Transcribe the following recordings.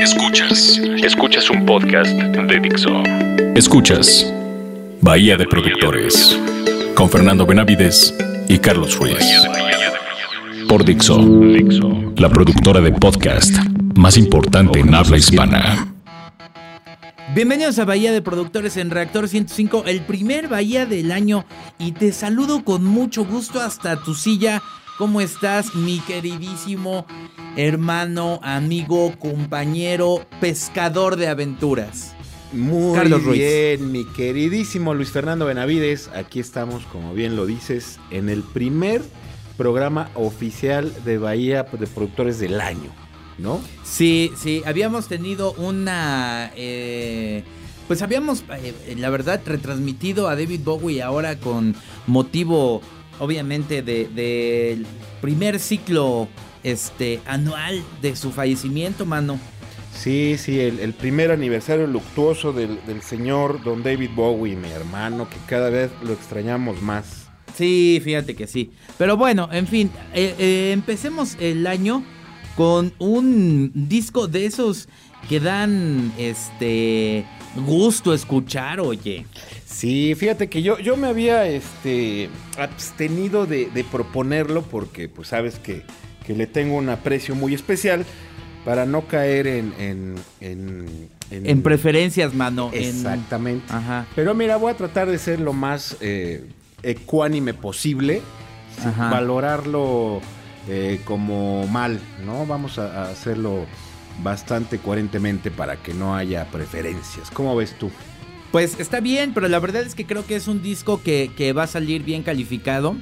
Escuchas, escuchas un podcast de Dixo. Escuchas Bahía de Productores con Fernando Benavides y Carlos Ruiz. Por Dixo, la productora de podcast más importante en habla hispana. Bienvenidos a Bahía de Productores en Reactor 105, el primer Bahía del año y te saludo con mucho gusto hasta tu silla. ¿Cómo estás, mi queridísimo hermano, amigo, compañero, pescador de aventuras? Muy Carlos Ruiz. bien, mi queridísimo Luis Fernando Benavides. Aquí estamos, como bien lo dices, en el primer programa oficial de Bahía de Productores del año, ¿no? Sí, sí, habíamos tenido una... eh, pues habíamos, eh, la verdad, retransmitido a David Bowie ahora con motivo, obviamente, del de, primer ciclo este, anual de su fallecimiento, mano. Sí, sí, el, el primer aniversario luctuoso del, del señor Don David Bowie, mi hermano, que cada vez lo extrañamos más. Sí, fíjate que sí. Pero bueno, en fin, eh, eh, empecemos el año con un disco de esos que dan este gusto escuchar, oye. Sí, fíjate que yo, yo me había este, abstenido de, de proponerlo porque pues sabes que, que le tengo un aprecio muy especial para no caer en... En, en, En preferencias, mano. en- Exactamente. Ajá. Pero mira, voy a tratar de ser lo más eh, ecuánime posible, sin valorarlo eh, como mal, ¿no? Vamos a, a hacerlo bastante coherentemente para que no haya preferencias. ¿Cómo ves tú? Pues está bien, pero la verdad es que creo que es un disco que, que va a salir bien calificado.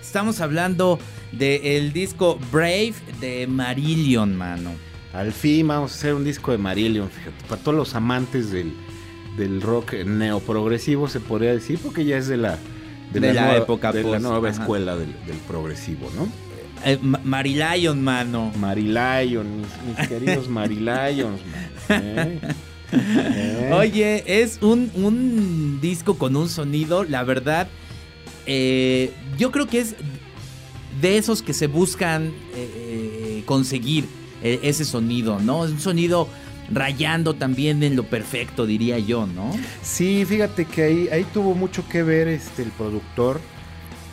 Estamos hablando del disco Brave de Marillion, mano. Al fin vamos a hacer un disco de Marillion, fíjate, para todos los amantes del, del rock neoprogresivo se podría decir, porque ya es de la, De la nueva, época de la nueva ajá. escuela del, del progresivo, ¿no? Eh, Ma- Marillion, mano. Marilion, mis, mis queridos Marilyons, man, ¿eh? ¿Eh? Oye, es un, un disco con un sonido, la verdad, eh, yo creo que es de esos que se buscan conseguir eh, ese sonido, ¿no? Es un sonido rayando también en lo perfecto, diría yo, ¿no? Sí, fíjate que ahí, ahí tuvo mucho que ver este, el productor,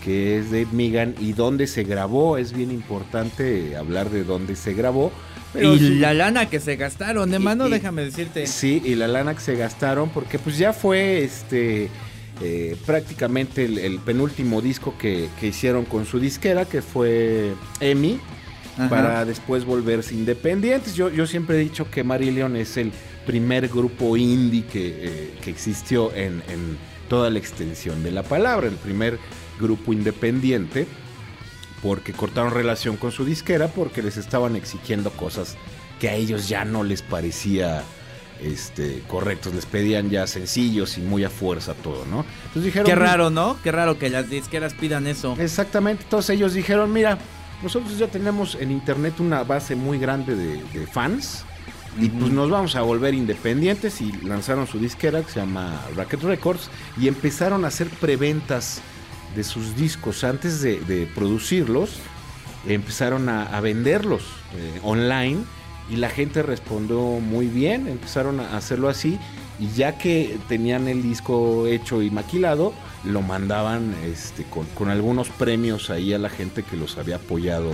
que es Dave Megan, y dónde se grabó. Es bien importante hablar de dónde se grabó. pero y sí- la lana que se gastaron, de mano, y- déjame decirte. Sí, y la lana que se gastaron, porque pues ya fue este eh, prácticamente el, el penúltimo disco que, que hicieron con su disquera, que fue EMI, para después volverse independientes. Yo, yo siempre he dicho que Marillion es el primer grupo indie que, eh, que existió en, en toda la extensión de la palabra, el primer grupo independiente, porque cortaron relación con su disquera porque les estaban exigiendo cosas que a ellos ya no les parecía este, correctos, les pedían ya sencillos y muy a fuerza todo, ¿no? Entonces dijeron, Qué "Pues, raro, ¿no? Qué raro que las disqueras pidan eso. Exactamente, entonces ellos dijeron, mira, nosotros ya tenemos en internet una base muy grande de, de fans y pues nos vamos a volver independientes y lanzaron su disquera que se llama Racket Records y empezaron a hacer preventas de sus discos antes de, producirlos, empezaron a, venderlos eh, online y la gente respondió muy bien, empezaron a hacerlo así y ya que tenían el disco hecho y maquilado, lo mandaban este, con, con algunos premios ahí a la gente que los había apoyado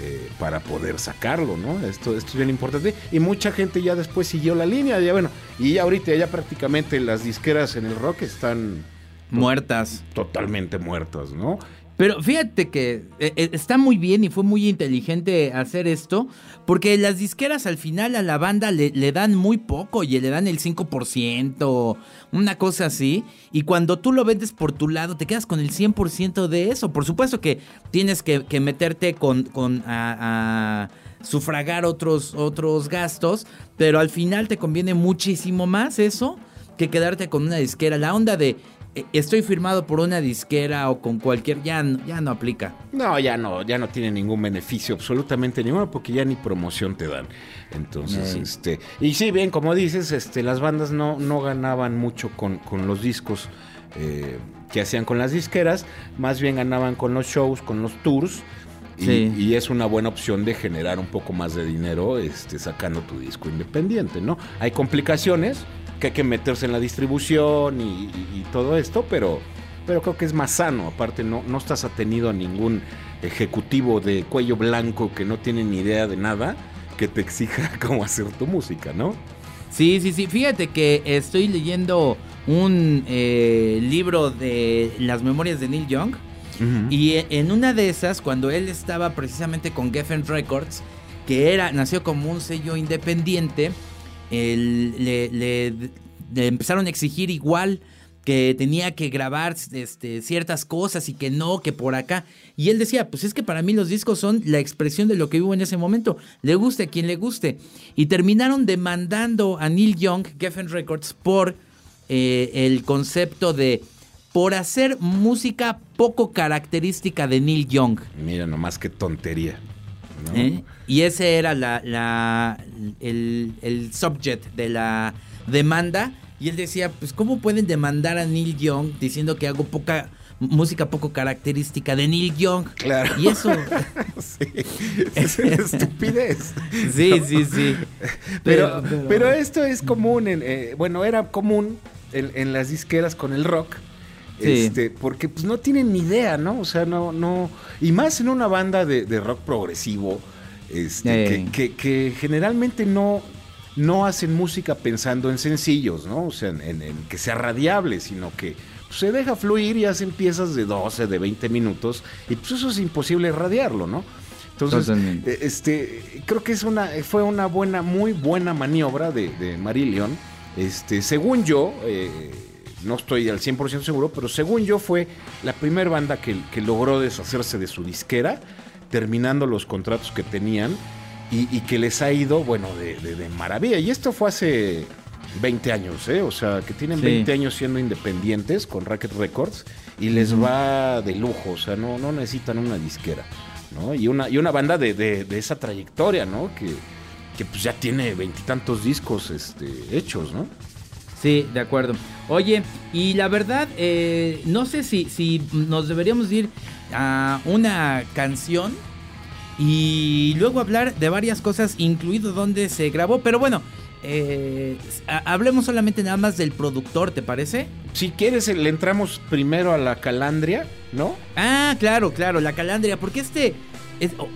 eh, para poder sacarlo, ¿no? Esto, esto es bien importante. Y mucha gente ya después siguió la línea, ya bueno, y ya ahorita ya prácticamente las disqueras en el rock están Muertas. totalmente muertas, ¿no? Pero fíjate que eh, eh, está muy bien y fue muy inteligente hacer esto, porque las disqueras al final a la banda le, le dan muy poco y le dan el 5%, una cosa así, y cuando tú lo vendes por tu lado te quedas con el 100% de eso. Por supuesto que tienes que, que meterte con, con a, a sufragar otros, otros gastos, pero al final te conviene muchísimo más eso que quedarte con una disquera. La onda de estoy firmado por una disquera o con cualquier, ya, no- ya no aplica. No, ya no, ya no tiene ningún beneficio, absolutamente ninguno, porque ya ni promoción te dan. Entonces, este, y sí, bien, como dices, este, las bandas no, no ganaban mucho con, con los discos eh, que hacían con las disqueras, más bien ganaban con los shows, con los tours, Y, es una buena opción de generar un poco más de dinero este, sacando tu disco independiente, ¿no? Hay complicaciones, que hay que meterse en la distribución y, todo esto, pero, pero creo que es más sano. Aparte, no, no estás atenido a ningún ejecutivo de cuello blanco que no tiene ni idea de nada que te exija cómo hacer tu música, ¿no? Sí, sí, sí. Fíjate que estoy leyendo un eh, libro de las memorias de Neil Young. Y en una de esas, cuando él estaba precisamente con Geffen Records, que era, nació como un sello independiente, le, empezaron a exigir igual que tenía que grabar este, ciertas cosas y que no, que por acá. Y él decía, pues es que para mí los discos son la expresión de lo que vivo en ese momento. Le guste a quien le guste. Y terminaron demandando a Neil Young, Geffen Records, por eh, el concepto de por hacer música poco característica de Neil Young. Mira, nomás qué tontería. ¿Eh? Y ese era la, el, el subject de la demanda. Y él decía, pues ¿cómo pueden demandar a Neil Young diciendo que hago poca música poco característica de Neil Young? Claro. Y eso... sí, es estupidez. sí, sí, sí. Pero, pero, esto es común, en, eh, bueno, era común en, las disqueras con el rock. Este, porque pues no tienen ni idea, ¿no? O sea, no, no. Y más en una banda de, rock progresivo, este, que, que, generalmente no, no hacen música pensando en sencillos, ¿no? O sea, en, que sea radiable, sino que pues, se deja fluir y hacen piezas de 12, de 20 minutos, y pues eso es imposible radiarlo, ¿no? Entonces, eh, este, creo que es una, fue una buena, muy buena maniobra de, de Marillion este, según yo, eh, no estoy al 100% seguro, pero según yo fue la primera banda que, logró deshacerse de su disquera, terminando los contratos que tenían y, que les ha ido, bueno, de, maravilla. Y esto fue hace 20 años, ¿eh? O sea, que tienen 20 años siendo independientes con Racket Records y les va de lujo, o sea, no, no necesitan una disquera, ¿no? Y una, y una banda de, esa trayectoria, ¿no? Que, que pues ya tiene veintitantos discos este, hechos, ¿no? Sí, de acuerdo. Oye, y la verdad, eh, no sé si, si nos deberíamos ir a una canción y luego hablar de varias cosas, incluido donde se grabó, pero bueno, eh, hablemos solamente nada más del productor, ¿te parece? Si quieres, le entramos primero a la calandria, ¿no? Ah, claro, claro, la calandria, porque este... Es, oh,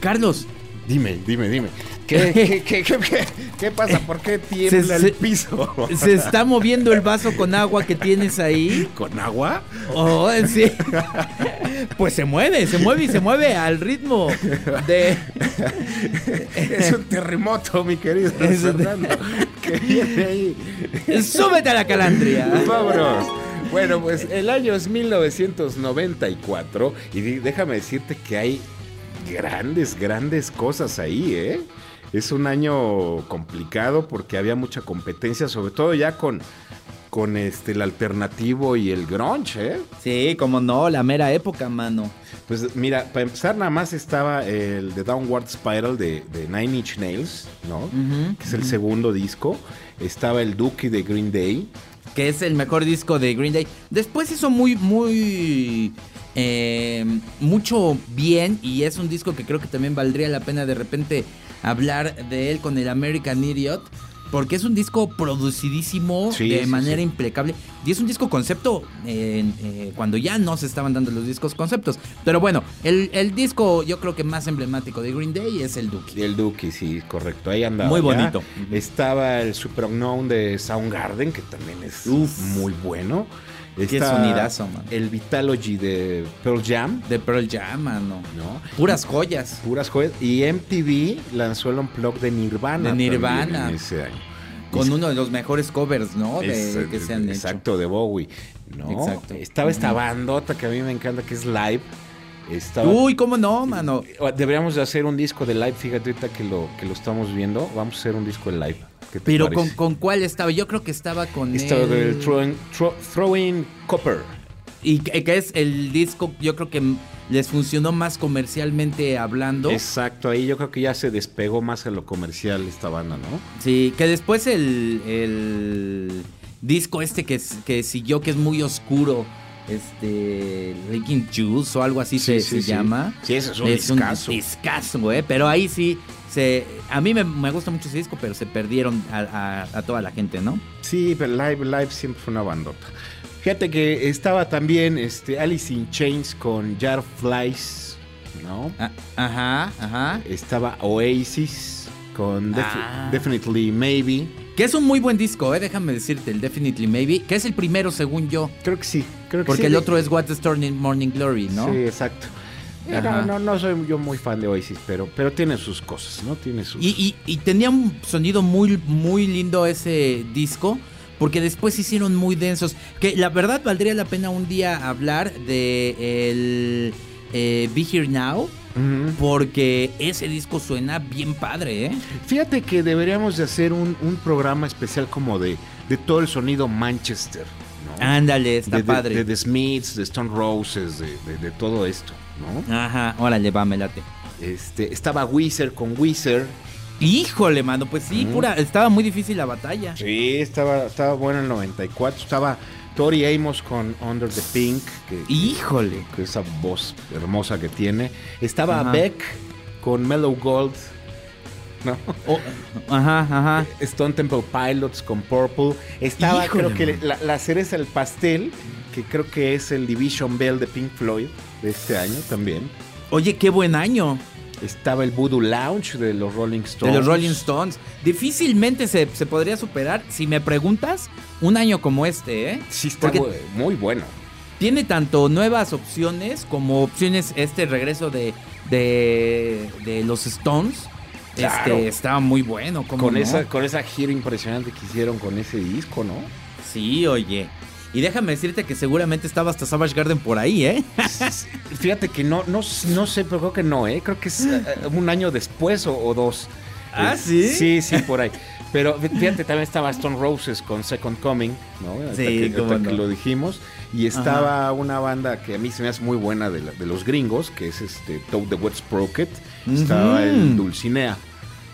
Carlos. Dime, dime, dime. ¿Qué, qué, qué, qué, pasa? ¿Por qué tiembla el piso? Se está moviendo el vaso con agua que tienes ahí. ¿Con agua? Oh, sí. Pues se mueve, se mueve y se mueve al ritmo de. Es un terremoto, mi querido Fernando. Que viene ahí. Súbete a la calandria. Vámonos. Bueno, pues el año es 1994 y déjame decirte que hay grandes, grandes cosas ahí, ¿eh? es un año complicado porque había mucha competencia, sobre todo ya con, con este, el alternativo y el grunge, ¿eh? Sí, como no, la mera época, mano. Pues mira, para empezar nada más estaba el The Downward Spiral de, Nine Inch Nails, ¿no? que es el segundo disco. Estaba el Dookie de Green Day. Que es el mejor disco de Green Day. Después hizo muy, muy... Eh, mucho bien y es un disco que creo que también valdría la pena de repente hablar de él con el American Idiot. Porque es un disco producidísimo de manera impecable. Y es un disco concepto eh, cuando ya no se estaban dando los discos conceptos. Pero bueno, el, disco yo creo que más emblemático de Green Day es el Dookie. El Dookie, sí, correcto. Ahí andaba. Muy bonito. Estaba el Super Unknown de Soundgarden, que también es muy bueno. Qué sonidazo, man. El Vitalogy de Pearl Jam. De Pearl Jam, mano. ¿No? Puras joyas. Puras joyas. Y MTV lanzó el Unplugged de Nirvana. De Nirvana. ese año. Con uno de los mejores covers, ¿no? De, que se han exacto, de Bowie. ¿no? Exacto. Estaba esta bandota que a mí me encanta, que es Live. Uy, ¿cómo no, mano? Deberíamos de hacer un disco de live, fíjate ahorita que lo, que lo estamos viendo. Vamos a hacer un disco de live. Pero con, con, cuál estaba? Yo creo que estaba con Estaba el... throwing, Copper. Y que es el disco, yo creo que les funcionó más comercialmente hablando. Exacto, ahí yo creo que ya se despegó más a lo comercial esta banda, ¿no? Sí, que después el, el disco este que, que siguió, que es muy oscuro, este Leaking Juice o algo así Sí, se, sí, se sí. llama. Sí, ese es un es discazo. un discazo, eh, pero ahí sí se a mí me, me gusta mucho ese disco, pero se perdieron a, a- a toda la gente, ¿no? Sí, pero Live Live siempre fue una bandota. Fíjate que estaba también este, Alice in Chains con Jar Flies, ¿no? Ah, ajá, ajá. Estaba Oasis con Def- Ah. Definitely Maybe. Que es un muy buen disco, eh, déjame decirte, el Definitely Maybe, que es el primero según yo, Creo que sí, creo que porque sí. el otro es What's the Morning Glory, ¿no? Sí, exacto. No, no, no soy yo muy fan de Oasis, pero, pero tiene sus cosas, ¿no? Tiene sus... Y, y- y tenía un sonido muy, muy lindo ese disco, porque después se hicieron muy densos. Que la verdad valdría la pena un día hablar de el eh, Be Here Now, Porque ese disco suena bien padre, ¿eh? Fíjate que deberíamos de hacer un, un programa especial como de, de todo el sonido Manchester, ¿no? Ándale, está de, padre. de The Smiths, de Stone Roses, de, de- todo esto, ¿no? Ajá, órale, va, me late. Este, estaba Weezer con Weezer. Híjole, mano, pues sí, Mm. pura, estaba muy difícil la batalla. Sí, estaba, estaba bueno el 94. Estaba Tori Amos con Under the Pink, que, Híjole. que esa voz hermosa que tiene. Estaba Ajá. Beck con Mellow Gold. ¿no? Oh, ajá, ajá. Stone Temple Pilots con Purple. Estaba, Híjole, creo que la, la cereza del pastel, que creo que es el Division Bell de Pink Floyd de este año también. Oye, qué buen año. Estaba el Voodoo Lounge de los Rolling Stones. De los Rolling Stones. Difícilmente se, se podría superar, si me preguntas, un año como este, ¿eh? Sí, está Porque muy bueno. tiene tanto nuevas opciones como opciones, este regreso de, de, de los Stones. Claro. Este, estaba muy bueno. ¿cómo Con, no? esa, con esa gira impresionante que hicieron con ese disco, ¿no? Sí, oye. Y déjame decirte que seguramente estaba hasta Savage Garden por ahí, ¿eh? Fíjate que no, no, no sé, pero creo que no, ¿eh? Creo que es eh, un año después o, o dos. ¿Ah, Eh, sí? Sí, sí, por ahí. Pero fíjate, también estaba Stone Roses con Second Coming, ¿no? Sí, que, cómo ahorita que no. lo dijimos. Y estaba una banda que a mí se me hace muy buena de, la- de los gringos, que es este Toad the Wet Sprocket. Estaba el Dulcinea.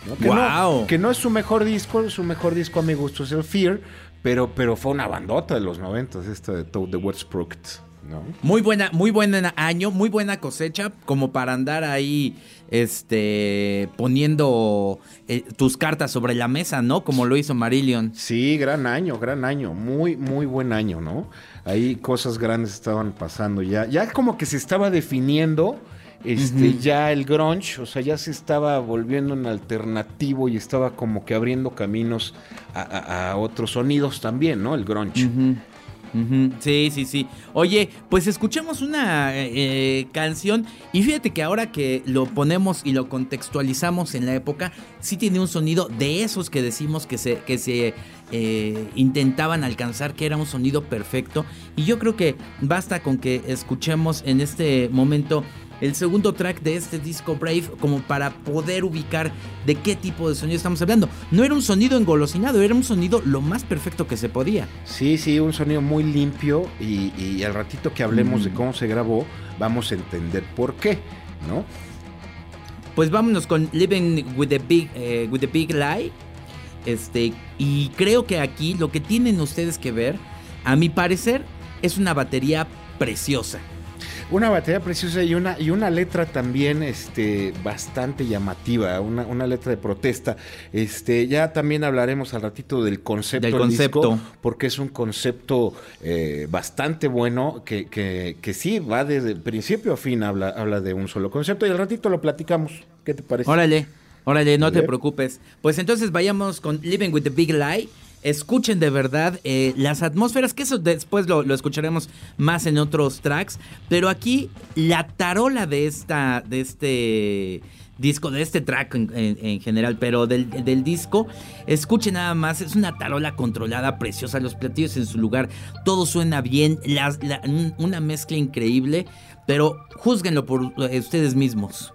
¿no? Que, no, que no es su mejor disco, su mejor disco a mi gusto es el Fear, pero, pero fue una bandota de los noventas, esta de Toad the Sprocket, ¿no? Muy buena, muy buen año, muy buena cosecha, como para andar ahí, este, poniendo eh, tus cartas sobre la mesa, ¿no? Como lo hizo Marillion. Sí, gran año, gran año, muy, muy buen año, ¿no? Ahí cosas grandes estaban pasando ya. Ya como que se estaba definiendo este, ya el grunge, o sea, ya se estaba volviendo un alternativo y estaba como que abriendo caminos a, a- a otros sonidos también, ¿no? El grunge. Sí, sí, sí. Oye, pues escuchemos una eh, canción y fíjate que ahora que lo ponemos y lo contextualizamos en la época, sí tiene un sonido de esos que decimos que se, que se eh, intentaban alcanzar, que era un sonido perfecto. Y yo creo que basta con que escuchemos en este momento el segundo track de este disco Brave como para poder ubicar de qué tipo de sonido estamos hablando. No era un sonido engolosinado, era un sonido lo más perfecto que se podía. Sí, sí, un sonido muy limpio y, y al ratito que hablemos de cómo se grabó, vamos a entender por qué, ¿no? Pues vámonos con Living with the Big, eh, with the Big Lie. Este, y creo que aquí lo que tienen ustedes que ver, a mi parecer, es una batería preciosa. Una batería preciosa y una, y una letra también este, bastante llamativa, una, una letra de protesta. Este, ya también hablaremos al ratito del concepto Del del disco, concepto. porque es un concepto eh, bastante bueno que, que, que sí va desde principio a fin, habla, habla de un solo concepto y al ratito lo platicamos. ¿Qué te parece? Órale, órale, no te preocupes. Pues entonces vayamos con Living with the Big Lie. Escuchen de verdad eh, las atmósferas, que eso después lo, escucharemos más en otros tracks. Pero aquí la tarola de esta, de este disco, de este track en, en- en general, pero del, disco, escuchen nada más, es una tarola controlada, preciosa, los platillos en su lugar, todo suena bien, una mezcla increíble, pero juzguenlo por eh, ustedes mismos.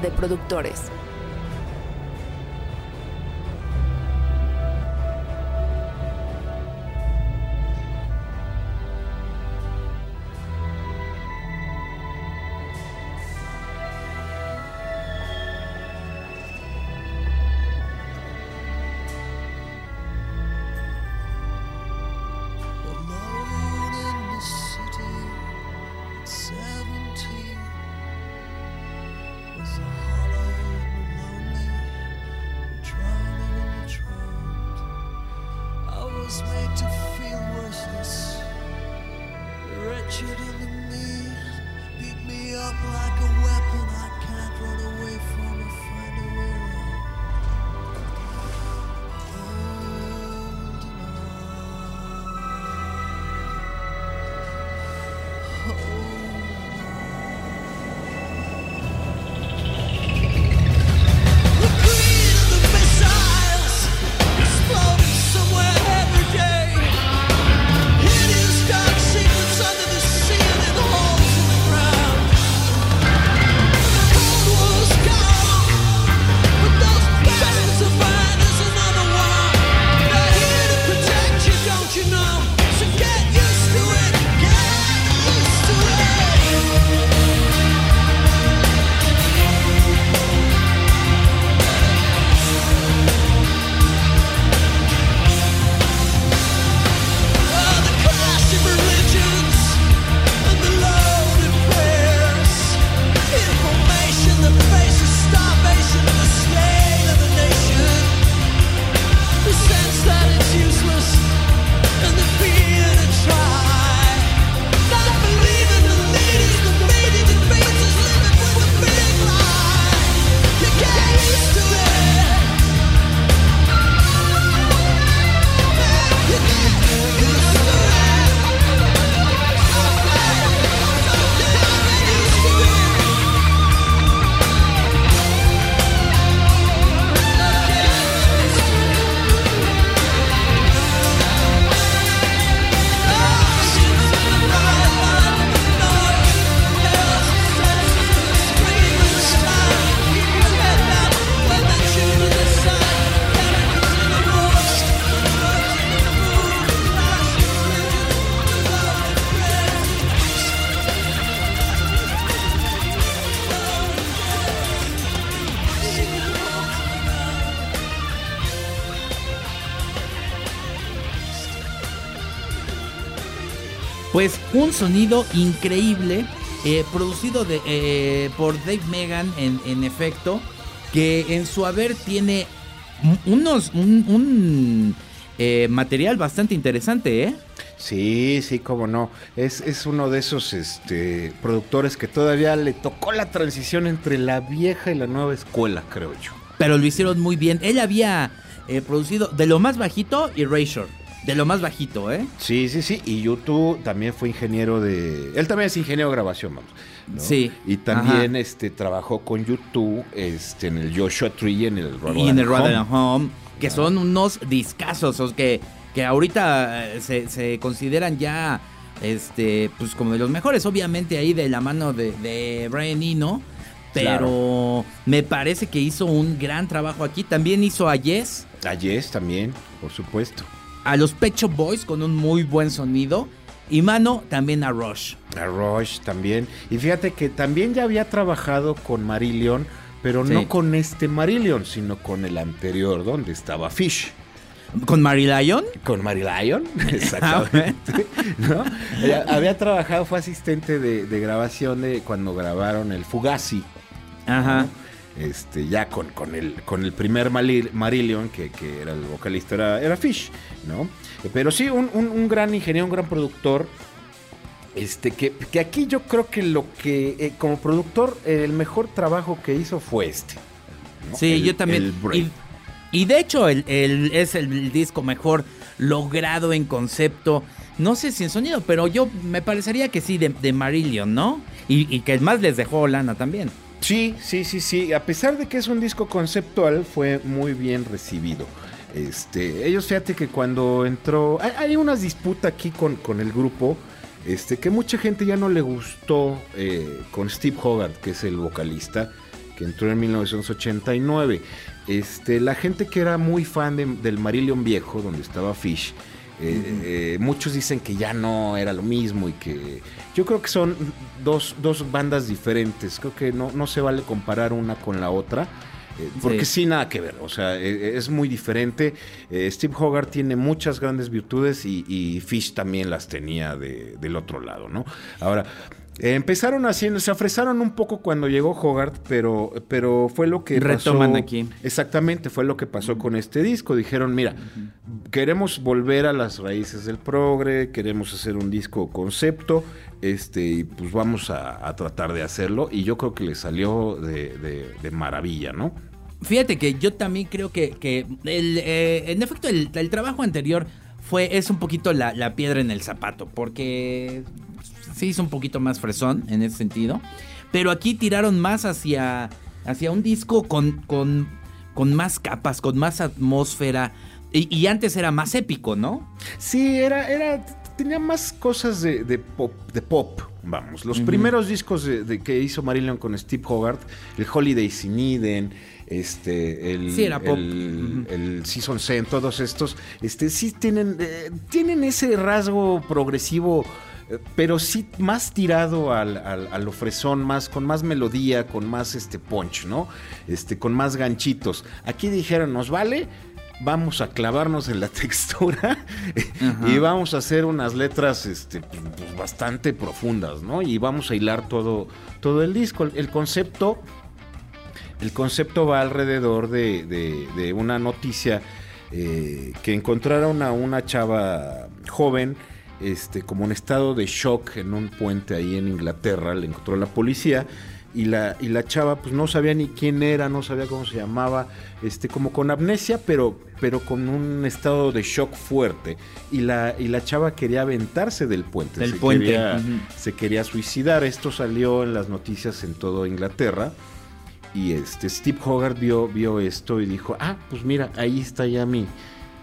De Productores. Sonido increíble, eh, producido de, eh, por Dave Megan en, en efecto, que en su haber tiene un- unos un, un, eh, material bastante interesante, ¿eh? Sí, sí, cómo no. Es, es uno de esos este, productores que todavía le tocó la transición entre la vieja y la nueva escuela, creo yo. Pero lo hicieron muy bien. Él había eh, producido de lo más bajito Erasure. De lo más bajito, ¿eh? Sí, sí, sí. Y YouTube también fue ingeniero de. Él también es ingeniero de grabación, vamos. ¿no? Sí. Y también Ajá. este, trabajó con YouTube este, en el Joshua Tree y en el y en el Rather Rather Home, que son unos discazos, o que, que ahorita eh, se, se consideran ya este pues como de los mejores, obviamente ahí de la mano de, de Brian Eno, pero me parece que hizo un gran trabajo aquí. También hizo a Yes, A Yes también, por supuesto. A los Pet Shop Boys con un muy buen sonido. Y mano también a Rush. A Rush también. Y fíjate que también ya había trabajado con Marillion, pero Sí. no con este Marillion, sino con el anterior, donde estaba Fish. Con Mary Lion. Con Mary Lyon, exactamente. ¿no? Ella había trabajado, fue asistente de, de grabación de cuando grabaron el Fugazi. Ajá. Este, ya con, con, el, con el primer Marillion, que, que era el vocalista, era, era Fish, ¿no? Pero sí, un, un- un gran ingeniero, un gran productor. Este, que, que aquí yo creo que lo que, eh, como productor, eh, el mejor trabajo que hizo fue este. ¿no? Sí, El- yo también. Y, y de hecho, el, el- es el disco mejor logrado en concepto. No sé si en sonido, pero yo me parecería que sí, de, de Marillion, ¿no? Y, y que más les dejó lana también. Sí, sí, sí, sí. A pesar de que es un disco conceptual, fue muy bien recibido. Este, ellos fíjate que cuando entró, hay, una disputa aquí con, con el grupo, este, que mucha gente ya no le gustó eh, con Steve Hogarth, que es el vocalista, que entró en 1989. Este, la gente que era muy fan de- del Marillion viejo, donde estaba Fish, eh, eh, muchos dicen que ya no era lo mismo y que yo creo que son dos, dos bandas diferentes. Creo que no, no se vale comparar una con la otra. eh, Porque Sí. sí. nada que ver, o sea, es muy diferente. Steve Hogarth tiene muchas grandes virtudes y, y Fish también las tenía de- del otro lado, ¿no? Ahora, eh, empezaron haciendo, se ofrecieron un poco cuando llegó Hogarth, pero, pero fue lo que Retoman pasó- aquí. Exactamente, fue lo que pasó con este disco. Dijeron, mira, queremos volver a las raíces del progre, queremos hacer un disco concepto, este, y pues vamos a, a tratar de hacerlo. Y yo creo que le salió de, de- de maravilla, ¿no? Fíjate que yo también creo que, que el, eh, en efecto el, el trabajo anterior fue es un poquito la, la piedra en el zapato, porque se hizo un poquito más fresón en ese sentido. Pero aquí tiraron más hacia, hacia un disco con, con, con más capas, con más atmósfera. Y, y antes era más épico, ¿no? Sí, era, era, tenía más cosas de, de pop, de pop, vamos. Los primeros discos de, de que hizo Marillion con Steve Hogarth, el Holiday in Eden, este, el, Sí, era pop. el, el Season Zen, todos estos, este, sí tienen, eh, tienen ese rasgo progresivo. Pero sí más tirado al, al, a lo fresón, más, con más melodía, con más este punch, ¿no? Este, con más ganchitos. Aquí dijeron, nos vale, vamos a clavarnos en la textura y vamos a hacer unas letras este, pues, bastante profundas, ¿no? Y vamos a hilar todo, todo el disco. El, el concepto, el concepto va alrededor de, de- de una noticia eh, que encontraron a una chava joven. Este, como en estado de shock en un puente ahí en Inglaterra, le encontró la policía y la, y la chava pues no sabía ni quién era, no sabía cómo se llamaba, este, como con amnesia, pero, pero con un estado de shock fuerte. Y la, y la chava quería aventarse del puente. Del se puente, Quería, ujú. Se quería suicidar. Esto salió en las noticias en todo Inglaterra. Y este Steve Hogarth vio, vio esto y dijo, ah, pues mira, ahí está ya mi,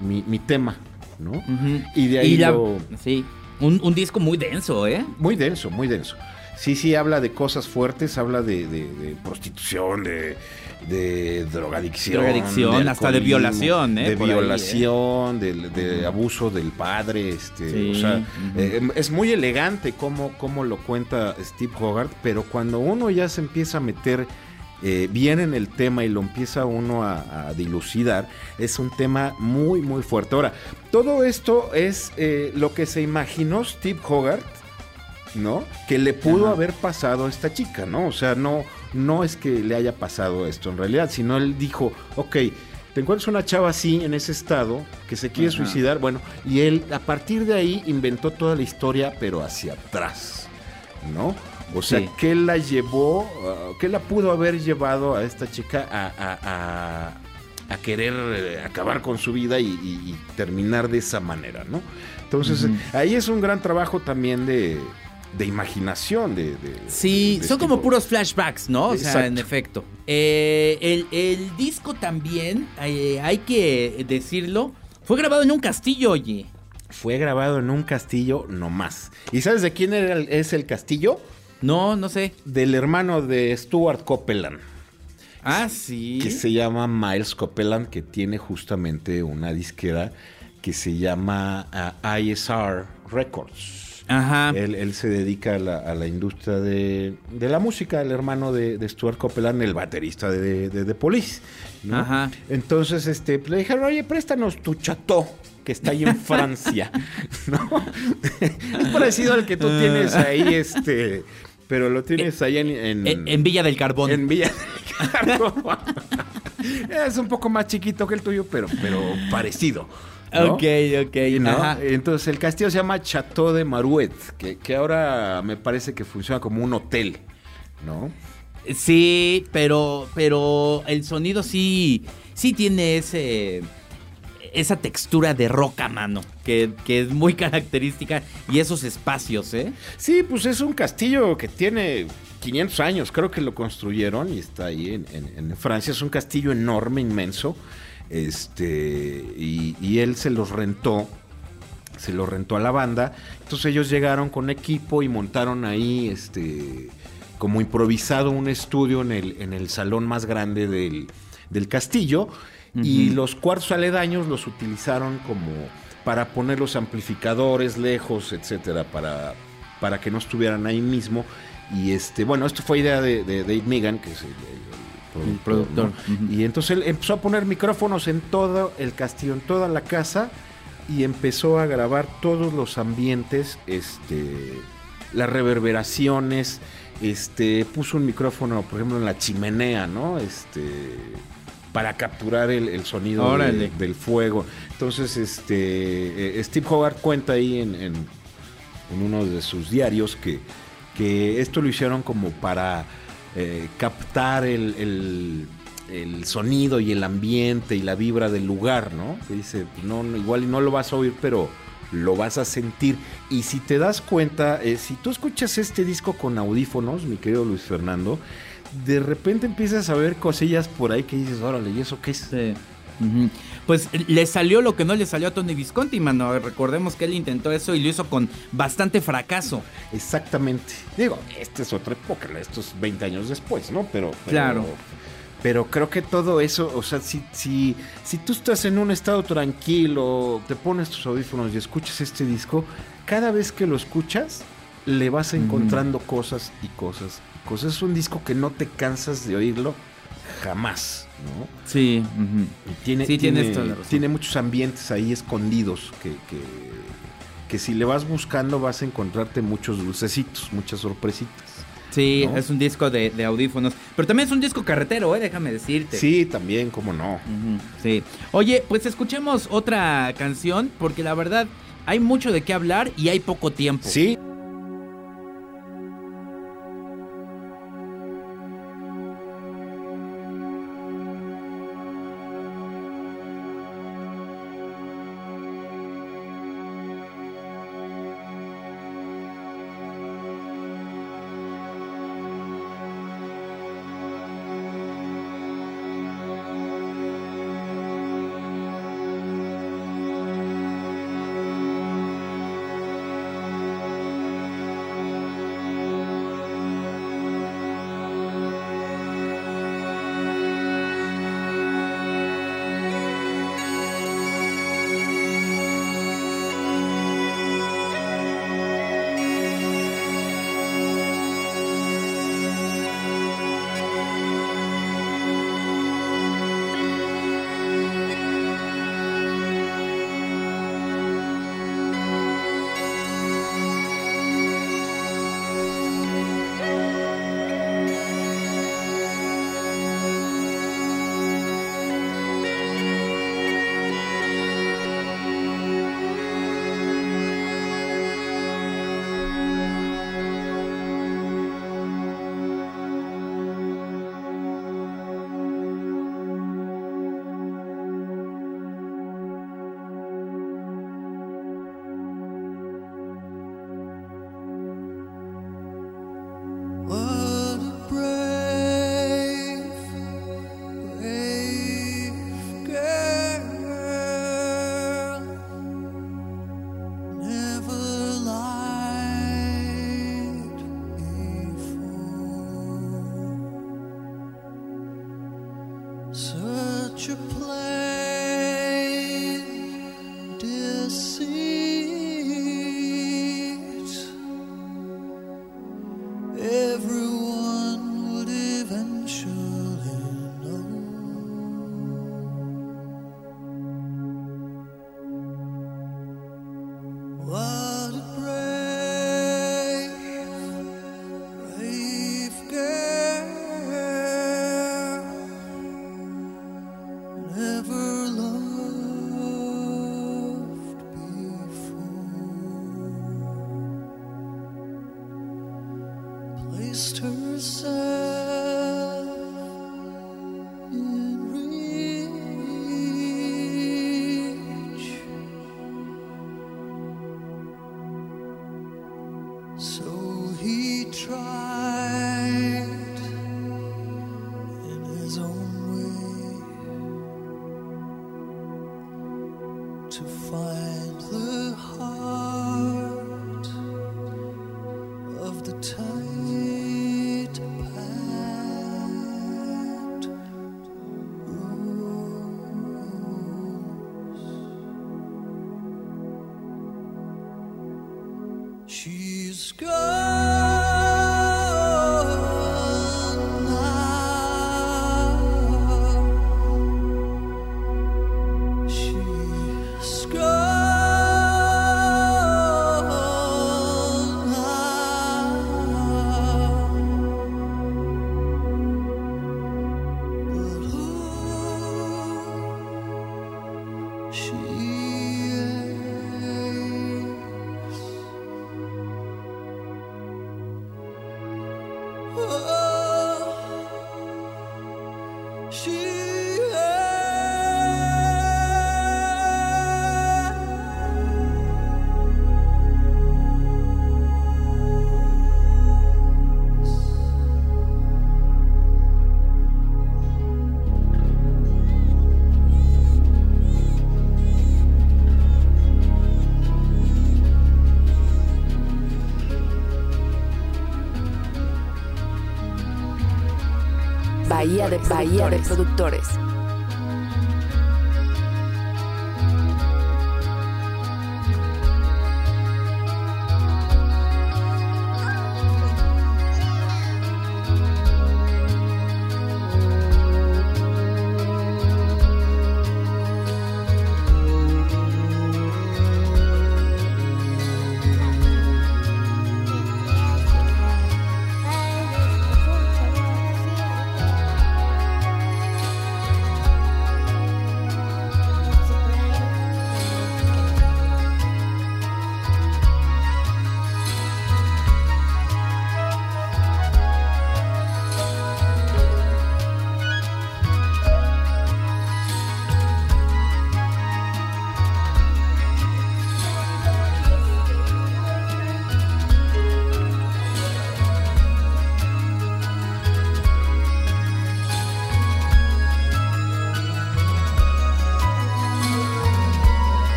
mi, mi tema, ¿no? Y de ahí la- lo- Sí, un, un disco muy denso, ¿eh? Muy denso, muy denso. Sí, sí, habla de cosas fuertes, habla de, de- de prostitución, de, de drogadicción. Drogadicción, hasta de violación, ¿eh? De Por ahí, ¿eh? violación, de, abuso del padre. Este, Sí, o sea, eh, es muy elegante cómo, cómo lo cuenta Steve Hogarth, pero cuando uno ya se empieza a meter eh, viene en el tema y lo empieza uno a, a dilucidar, es un tema muy, muy fuerte. Ahora, todo esto es eh, lo que se imaginó Steve Hogarth, ¿no? Que le pudo Ajá. haber pasado a esta chica, ¿no? O sea, no, no es que le haya pasado esto en realidad, sino él dijo, ok, te encuentras una chava así, en ese estado, que se quiere Ajá. suicidar, bueno, y él a partir de ahí inventó toda la historia, pero hacia atrás, ¿no? O sea, Sí. ¿qué la llevó, ah, qué la pudo haber llevado a esta chica a, a- a- a querer eh, acabar con su vida y, y- y terminar de esa manera, ¿no? Entonces, ahí es un gran trabajo también de, de imaginación, de... de- Sí, de son como tipo- puros flashbacks, ¿no? O sea, en efecto. Eh, el, el disco también, eh, hay que decirlo, fue grabado en un castillo, oye. Fue grabado en un castillo nomás. ¿Y sabes de quién era el- es el castillo? No, no sé. Del hermano de Stuart Copeland. Ah, sí. que se llama Miles Copeland, que tiene justamente una disquera que se llama ah, ISR Records. Ajá. Él, él se dedica a la, a la industria de, de la música, el hermano de, de Stuart Copeland, el baterista de, de, de Police. ¿no? Ajá. Entonces este, le dijeron, oye, préstanos tu chateau, que está ahí en Francia. ¿no? es parecido al que tú tienes ahí, este, pero lo tienes ahí en... en- En, en Villa del Carbón. en Villa del Carbón. es un poco más chiquito que el tuyo, pero, pero parecido. ¿no? Ok, ok. ¿No? Ajá. Entonces el castillo se llama Chateau de Marouet, que, que ahora me parece que funciona como un hotel, ¿no? Sí, pero, pero el sonido sí, sí tiene ese, esa textura de roca, mano, que, que es muy característica y esos espacios, ¿eh? Sí, pues es un castillo que tiene 500 años, creo que lo construyeron y está ahí en, Francia. Es un castillo enorme, inmenso, este, y, y él se los rentó, se los rentó a la banda. Entonces ellos llegaron con equipo y montaron ahí, este, como improvisado un estudio en el, en el salón más grande del, del castillo. Y los cuartos aledaños los utilizaron como para poner los amplificadores lejos, etcétera, para, para que no estuvieran ahí mismo. Y este, bueno, esto fue idea de, de Dave Megan, que es el, el- el productor. productor, ¿no? ujú. Y entonces él empezó a poner micrófonos en todo el castillo, en toda la casa, y empezó a grabar todos los ambientes, este, las reverberaciones, este, puso un micrófono, por ejemplo, en la chimenea, ¿no? Este, para capturar el, el sonido de- del fuego. Entonces, este, eh, Steve Hogarth cuenta ahí en, en- en uno de sus diarios que, que esto lo hicieron como para eh, captar el, el- el sonido y el ambiente y la vibra del lugar, ¿no? Que dice, pues, no, no, igual y no lo vas a oír, pero lo vas a sentir. Y si te das cuenta, eh, si tú escuchas este disco con audífonos, mi querido Luis Fernando, de repente empiezas a ver cosillas por ahí que dices, órale, ¿y eso qué es? Sí. Pues le salió lo que no le salió a Tony Visconti, mano. Recordemos que él intentó eso y lo hizo con bastante fracaso. Exactamente. Digo, esta es otra época, esto es 20 años después, ¿no? Pero, pero- Claro. Pero creo que todo eso, o sea, si, si, si tú estás en un estado tranquilo, te pones tus audífonos y escuchas este disco, cada vez que lo escuchas, le vas encontrando cosas y cosas y cosas. Es un disco que no te cansas de oírlo jamás, ¿no? Sí. Tiene, Sí, tiene, tiene muchos ambientes ahí escondidos que, que, que si le vas buscando vas a encontrarte muchos dulcecitos, muchas sorpresitas. Sí, ¿No? es un disco de, de audífonos. Pero también es un disco carretero, ¿eh? Déjame decirte. Sí, también, cómo no. Sí. Oye, pues escuchemos otra canción porque la verdad hay mucho de qué hablar y hay poco tiempo. Sí, de Bahía de Productores.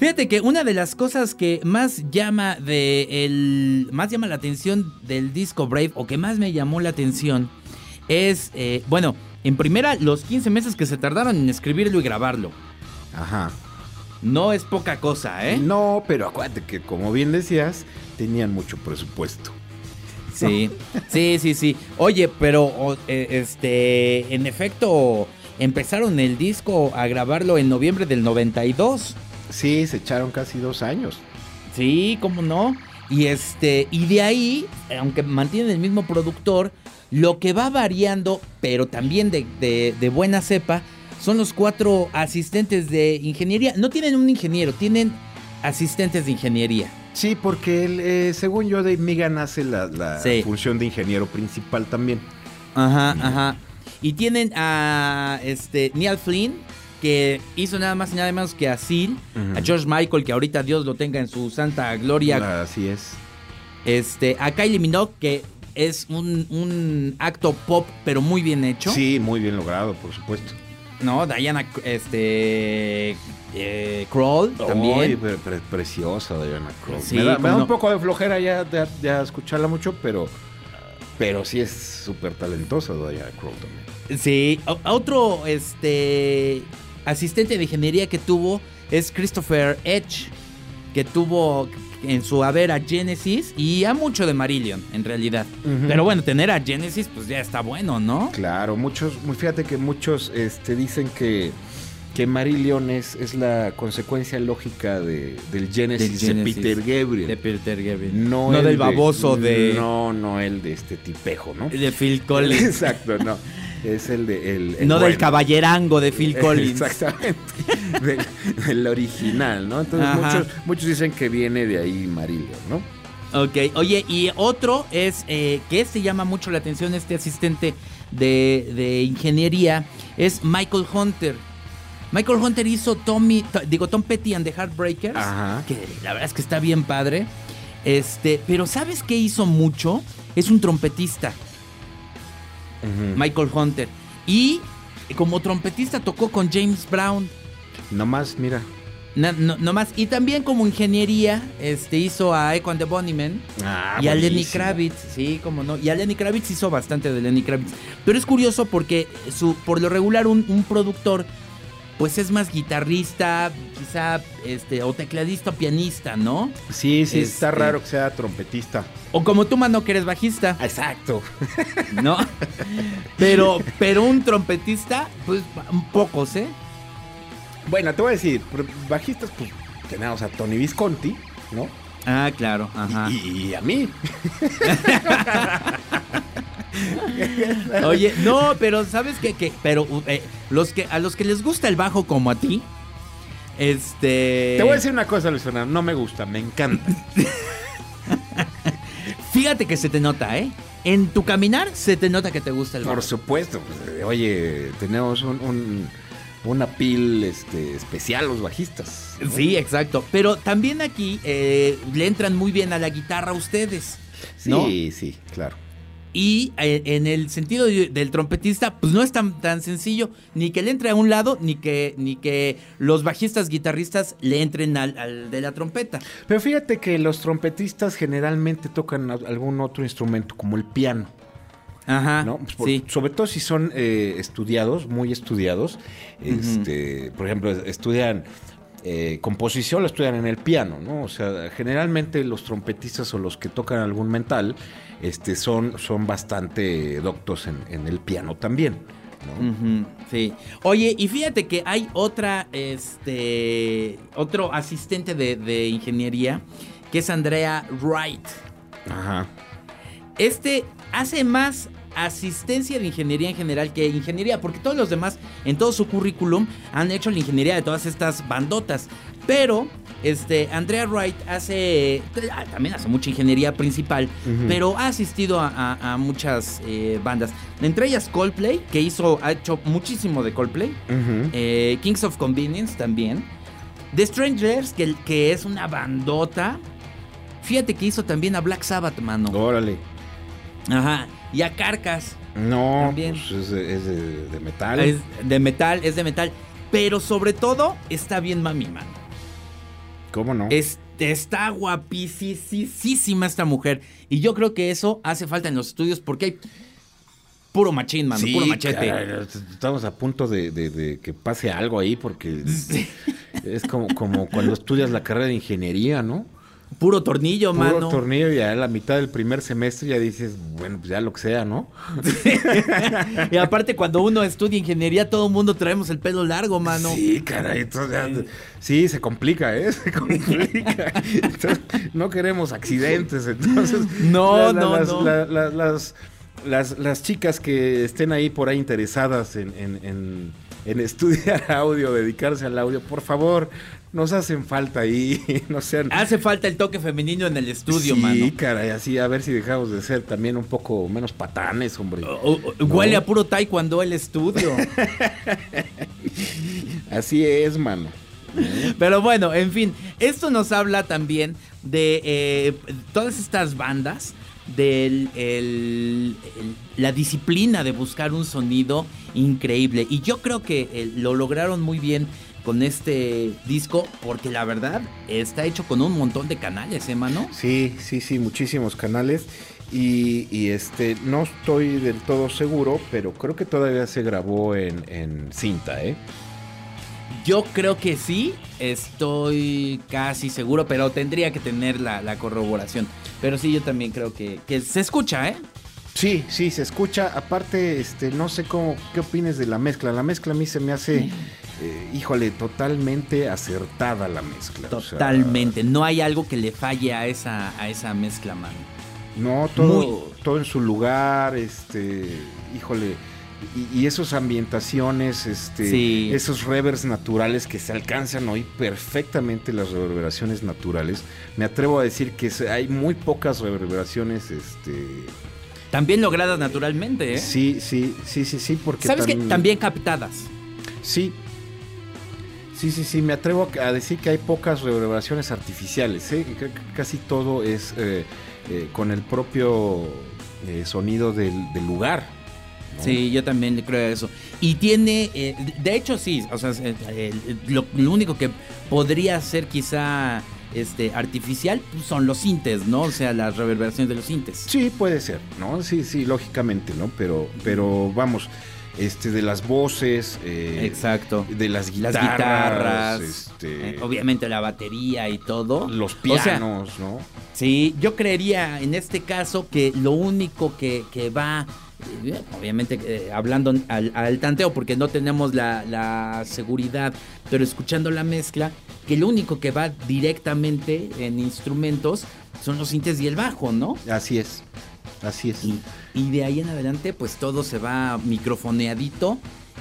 Fíjate que una de las cosas que más llama de el más llama la atención del disco Brave o que más me llamó la atención es eh, bueno, en primera los 15 meses que se tardaron en escribirlo y grabarlo. Ajá. No es poca cosa, ¿eh? No, pero acuérdate que como bien decías, tenían mucho presupuesto. Sí, sí, sí, sí. Oye, pero eh, este, en efecto, empezaron el disco a grabarlo en noviembre del 92. Sí, se echaron casi dos años. Sí, cómo no. Y este, y de ahí, aunque mantienen el mismo productor, lo que va variando, pero también de, de- de buena cepa, son los cuatro asistentes de ingeniería. No tienen un ingeniero, tienen asistentes de ingeniería. Sí, porque él, eh, según yo, Dave Megan hace la, la Sí. función de ingeniero principal también. Ajá, ajá. Y tienen a este Neil Flynn, que hizo nada más y nada menos que a Seal, a George Michael, que ahorita Dios lo tenga en su santa gloria, Así es. este, a Kylie Minogue, que es un, un acto pop, pero muy bien hecho. Sí, muy bien logrado, por supuesto. ¿No? Diana, este, eh, Kroll también. Pre- pre- preciosa Diana Kroll. Sí, me da, me da cómo un poco de flojera ya, ya, ya escucharla mucho, pero, pero sí es súper talentosa Diana Kroll también. Sí, o- otro este asistente de ingeniería que tuvo es Christopher Edge, que tuvo en su haber a Genesis y a mucho de Marillion, en realidad. Pero bueno, tener a Genesis, pues ya está bueno, ¿no? Claro, muchos, muy- fíjate que muchos este, dicen que, que Marillion es, es la consecuencia lógica de, del Genesis, Del de. Peter Gabriel. De Peter Gabriel. no no el del baboso de, No, no el de este tipejo, ¿no? de Phil Collins. Exacto, no. Es el de. El, el no del caballerango de Phil Collins. Exactamente. Del, del original, ¿no? Entonces muchos, muchos dicen que viene de ahí Marillion, ¿no? Ok, oye, y otro es eh, que este llama mucho la atención, este asistente de, de ingeniería, es Michael Hunter. Michael Hunter hizo Tommy, to- digo, Tom Petty and the Heartbreakers, Ajá. que la verdad es que está bien padre. Este, pero ¿sabes qué hizo mucho? Es un trompetista, Michael Hunter. Y como trompetista tocó con James Brown. Nomás, mira. No, nomás. Y también como ingeniería, este, hizo a Echo and the Bunnymen. Ah, y a Lenny. Kravitz, sí, como no. Y a Lenny Kravitz hizo bastante de Lenny Kravitz. Pero es curioso porque su, por lo regular un, un productor, pues es más guitarrista, quizá, este, o tecladista o pianista, ¿no? Sí, sí, está Este- raro que sea trompetista. O como tú, mano, que eres bajista, Exacto. ¿no? pero, pero un trompetista, pues pocos, ¿eh? Bueno, te voy a decir, bajistas, pues tenemos a Tony Visconti, ¿no? Ah, claro, ajá. Y, y a mí. Oye, no, pero ¿sabes qué? Que, pero eh, los que, a los que les gusta el bajo como a ti, este... Te voy a decir una cosa, Luis Fernando, no me gusta, me encanta. Fíjate que se te nota, ¿eh? En tu caminar se te nota que te gusta el Por bajo. supuesto, pues, oye, tenemos un, un, una pil este, especial los bajistas. ¿no? Sí, exacto. Pero también aquí eh, le entran muy bien a la guitarra ustedes. ¿no? Sí, sí, claro. Y eh, en el sentido de- del trompetista, pues no es tan, tan sencillo ni que le entre a un lado, ni que, ni que los bajistas guitarristas le entren al, al de la trompeta. Pero fíjate que los trompetistas generalmente tocan algún otro instrumento, como el piano, Ajá. ¿no? Pues por- sí. Sobre todo si son eh, estudiados, muy estudiados. Este, Por ejemplo, estudian eh, composición, lo estudian en el piano, ¿no? O sea, generalmente los trompetistas o los que tocan algún mental este, son, son bastante doctos en, en el piano también, ¿no? Sí. Oye, y fíjate que hay otra, este, otro asistente de, de ingeniería que es Andrea Wright. Ajá. Este hace más asistencia de ingeniería en general que ingeniería, porque todos los demás en todo su currículum han hecho la ingeniería de todas estas bandotas. Pero este Andrea Wright hace ah, también hace mucha ingeniería principal, pero ha asistido a, a- a muchas eh, bandas, entre ellas Coldplay, que hizo ha hecho muchísimo de Coldplay, eh, Kings of Convenience también, The Strangers, que, que es una bandota. Fíjate que hizo también a Black Sabbath, mano. Órale. Ajá. Y a Carcas. No, También. pues es, de, es de- de metal. Es de metal, es de metal. Pero sobre todo está bien mami, mano. ¿Cómo no? Es- está guapísima esta mujer. Y yo creo que eso hace falta en los estudios porque hay puro machín, mano, Sí, puro machete. estamos a punto de, de- de que pase algo ahí porque es como, como cuando estudias la carrera de ingeniería, ¿no? Puro tornillo, Puro mano. tornillo y a la mitad del primer semestre ya dices, bueno, pues ya lo que sea, ¿no? y aparte, cuando uno estudia ingeniería, todo el mundo traemos el pelo largo, mano. Sí, caray, entonces ya- sí, se complica, ¿eh? Se complica. Entonces, no queremos accidentes, entonces. No, no, las, no. la- la- las, las, las chicas que estén ahí por ahí interesadas en, en- en- en estudiar audio, dedicarse al audio, por favor, nos hacen falta ahí, no sean... Hace falta el toque femenino en el estudio, sí, mano. caray, así a ver si dejamos de ser también un poco menos patanes, hombre. O- o- Huele a puro taekwondo el estudio. Así es, mano. Pero bueno, en fin, esto nos habla también de eh, todas estas bandas, de la disciplina de buscar un sonido increíble. Y yo creo que eh, lo lograron muy bien con este disco, porque la verdad está hecho con un montón de canales, ¿eh, mano? Sí, sí, sí, muchísimos canales. Y, y, este, no estoy del todo seguro, pero creo que todavía se grabó en, en cinta, ¿eh? Yo creo que sí, estoy casi seguro, pero tendría que tener la, la corroboración. Pero sí, yo también creo que, que se escucha, ¿eh? Sí, sí, se escucha. Aparte, este, no sé cómo, qué opines de la mezcla. La mezcla a mí se me hace, eh, híjole, totalmente acertada la mezcla. o sea, Totalmente. No hay algo que le falle a esa, a esa mezcla, mano. No, todo, Muy- todo en su lugar, este, híjole, y, y esas ambientaciones, este, Sí. esos revers naturales que se alcanzan oír perfectamente las reverberaciones naturales. Me atrevo a decir que hay muy pocas reverberaciones, este, También logradas naturalmente, ¿eh? sí, sí, sí, sí, sí, porque ¿Sabes qué? tam- También captadas. Sí. Sí, sí, sí, me atrevo a decir que hay pocas reverberaciones artificiales, ¿eh? Casi todo es eh, eh, con el propio eh, sonido del, del lugar. ¿no? Sí, yo también creo eso. Y tiene, de hecho sí, o sea, lo, lo único que podría ser quizá este artificial pues, son los sintes, ¿no? O sea, las reverberaciones de los sintes. Sí, puede ser, ¿no? Sí, sí, lógicamente, ¿no? Pero, pero vamos, este, de las voces, eh, Exacto. de las Las guitarras, guitarras, este, eh, obviamente la batería y todo. los O sea, pianos, ¿no? Sí, yo creería en este caso que lo único que, que va, eh, obviamente eh, hablando al, al tanteo porque no tenemos la, la seguridad, pero escuchando la mezcla, que lo único que va directamente en instrumentos son los sintes y el bajo, ¿no? Así es, así es. Y, y de ahí en adelante pues todo se va microfoneadito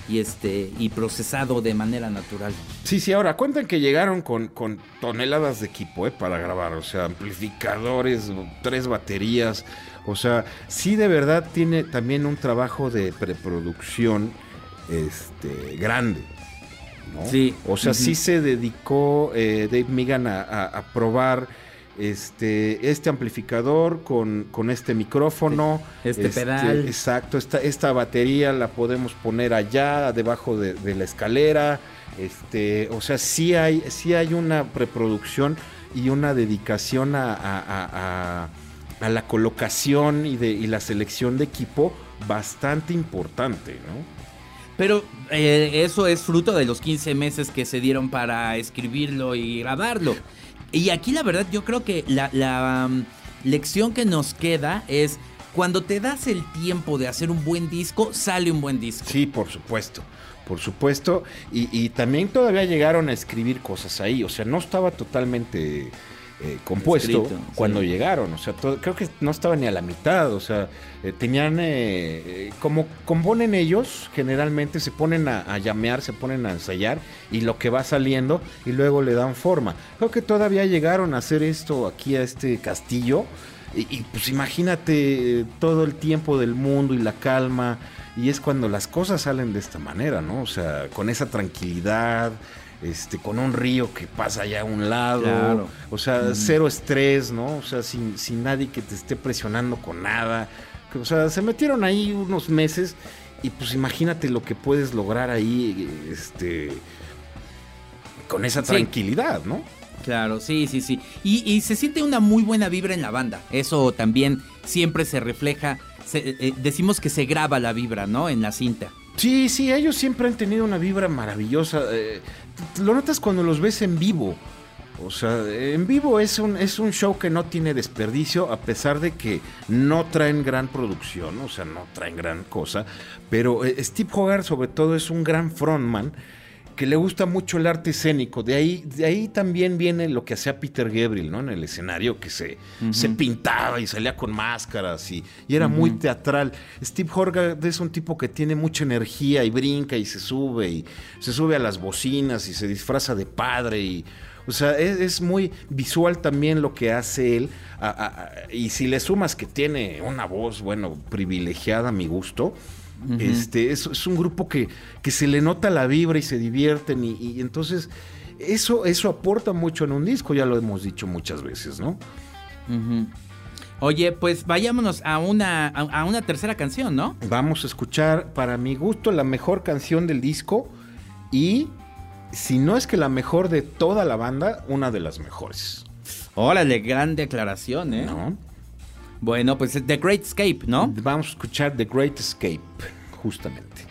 y este y procesado de manera natural. Sí, sí, ahora cuentan que llegaron con, con toneladas de equipo ¿eh? para grabar, o sea, amplificadores, tres baterías, o sea, sí de verdad tiene también un trabajo de preproducción este, grande. ¿no? Sí. O sea, sí se dedicó eh, Dave Megan a, a- a probar este, este amplificador con, con este micrófono. Este pedal. Exacto, esta, esta batería la podemos poner allá, debajo de, de la escalera. Este, o sea, sí hay, sí hay una preproducción y una dedicación a, a- a- a- a la colocación y, de, y la selección de equipo bastante importante, ¿no? Pero eh, eso es fruto de los 15 meses que se dieron para escribirlo y grabarlo. Y aquí la verdad yo creo que la, la, um, lección que nos queda es cuando te das el tiempo de hacer un buen disco, sale un buen disco. Sí, por supuesto, por supuesto. Y, y también todavía llegaron a escribir cosas ahí. O sea, no estaba totalmente eh, compuesto Escrito, cuando sí. llegaron. O sea, todo- creo que no estaba ni a la mitad. O sea, eh, tenían, eh, como componen ellos, generalmente se ponen a, a llamear, se ponen a ensayar y lo que va saliendo y luego le dan forma. Creo que todavía llegaron a hacer esto aquí a este castillo. Y, y, pues imagínate todo el tiempo del mundo y la calma. Y es cuando las cosas salen de esta manera, ¿no? O sea, con esa tranquilidad, este, con un río que pasa allá a un lado. Claro. O sea, cero estrés, ¿no? O sea, sin, sin nadie que te esté presionando con nada. O sea, se metieron ahí unos meses y pues imagínate lo que puedes lograr ahí, este, con esa Sí. tranquilidad, ¿no? Claro, sí, sí, sí. Y, y se siente una muy buena vibra en la banda. Eso también siempre se refleja. se- eh, decimos que se graba la vibra, ¿no? En la cinta. Sí, sí, ellos siempre han tenido una vibra maravillosa. eh, lo notas cuando los ves en vivo. O sea, en vivo es un, es un show que no tiene desperdicio, a pesar de que no traen gran producción, o sea, no traen gran cosa. Pero eh, Steve Hogarth, sobre todo, es un gran frontman que le gusta mucho el arte escénico. De ahí, de ahí también viene lo que hacía Peter Gabriel, ¿no? En el escenario, que se, se pintaba y salía con máscaras y, y era muy teatral. Steve Hogarth es un tipo que tiene mucha energía y brinca y se sube y se sube a las bocinas y se disfraza de padre y... O sea, es, es muy visual también lo que hace él. a- a- a- y si le sumas que tiene una voz, bueno, privilegiada a mi gusto, este, es, es un grupo que, que se le nota la vibra y se divierten y, y entonces eso, eso aporta mucho en un disco, ya lo hemos dicho muchas veces, ¿no? Oye, pues vayámonos a una, a, a una tercera canción, ¿no? Vamos a escuchar, para mi gusto, la mejor canción del disco y, si no es que la mejor de toda la banda, una de las mejores. Órale, gran declaración, ¿eh? ¿no? Bueno, pues The Great Escape, ¿no? Vamos a escuchar The Great Escape, justamente.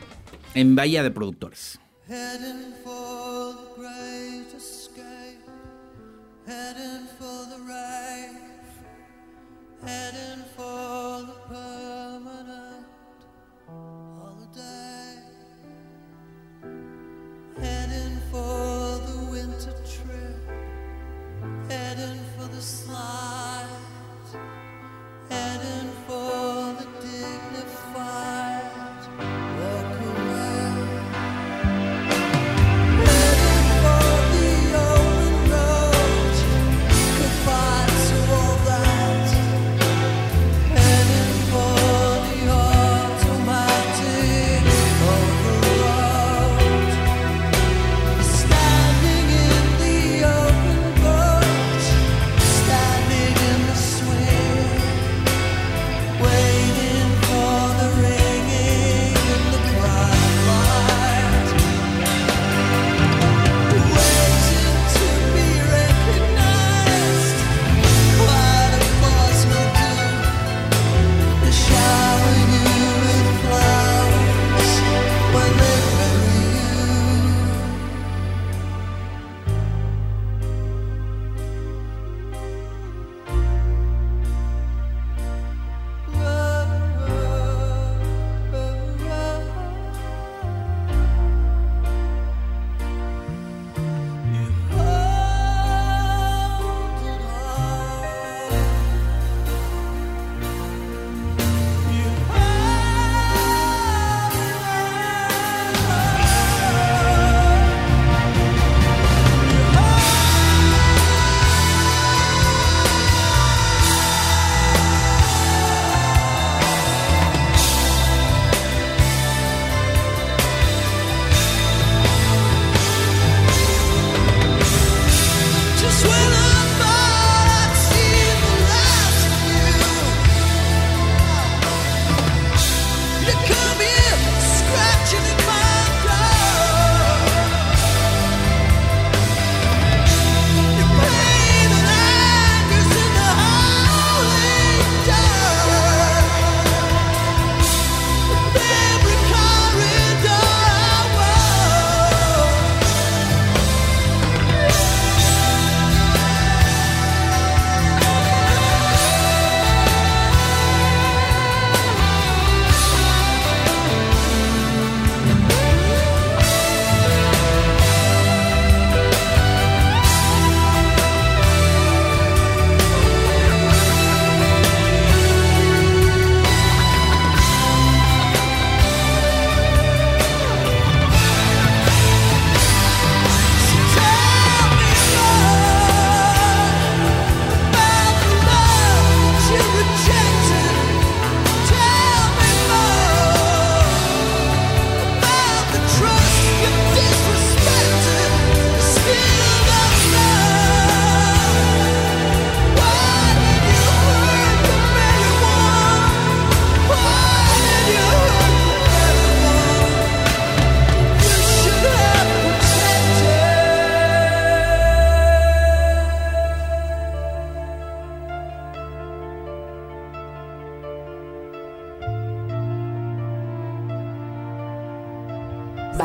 En Bahía de Productores. Heading for the great escape, heading for the rave, heading for the permanent holiday, heading for the winter trip, heading for the slide, heading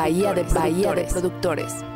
Bahía de Bahía de Productores.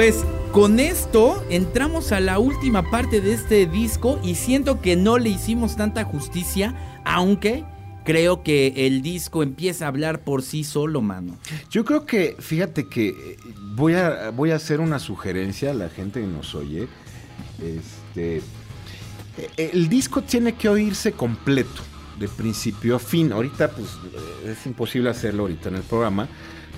Pues con esto entramos a la última parte de este disco y siento que no le hicimos tanta justicia, aunque creo que el disco empieza a hablar por sí solo, mano. Yo creo que, fíjate que eh, voy a, voy a hacer una sugerencia a la gente que nos oye. Este, eh, el disco tiene que oírse completo, de principio a fin. Ahorita, pues, eh, es imposible hacerlo ahorita en el programa,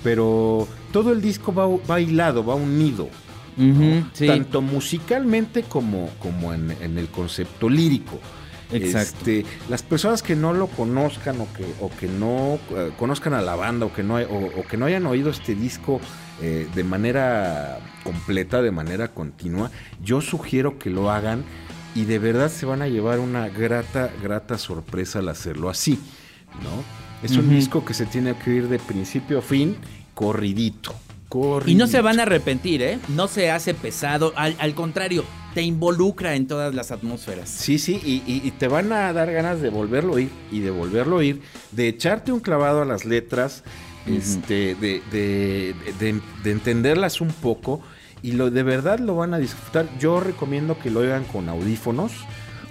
pero todo el disco va, va hilado, va unido. ¿no? sí. Tanto musicalmente como, como en, en el concepto lírico. Exacto. Este, las personas que no lo conozcan o que, o que no eh, conozcan a la banda o que no, hay- o, o que no hayan oído este disco eh, de manera completa, de manera continua, yo sugiero que lo hagan y de verdad se van a llevar una grata, grata sorpresa al hacerlo así, ¿no? Es un disco que se tiene que oír de principio a fin, corridito. Y no se van a arrepentir, ¿eh? No se hace pesado, al, al contrario, te involucra en todas las atmósferas. Sí, sí, y, y- y te van a dar ganas de volverlo a oír y de volverlo a oír, de echarte un clavado a las letras, este, de, de- de- de entenderlas un poco y lo de verdad lo van a disfrutar. Yo recomiendo que lo oigan con audífonos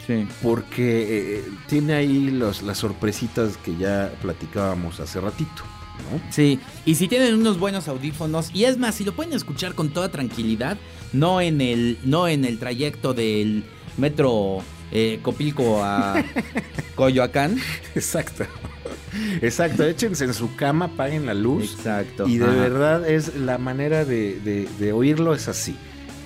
Sí. porque eh, tiene ahí los, las sorpresitas que ya platicábamos hace ratito. ¿no? Sí, y si tienen unos buenos audífonos, y es más, si lo pueden escuchar con toda tranquilidad, no en el, no en el trayecto del metro eh, Copilco a Coyoacán. Exacto. Exacto, échense en su cama, apaguen la luz. Exacto. Y de Ajá. verdad es la manera de, de- de oírlo es así.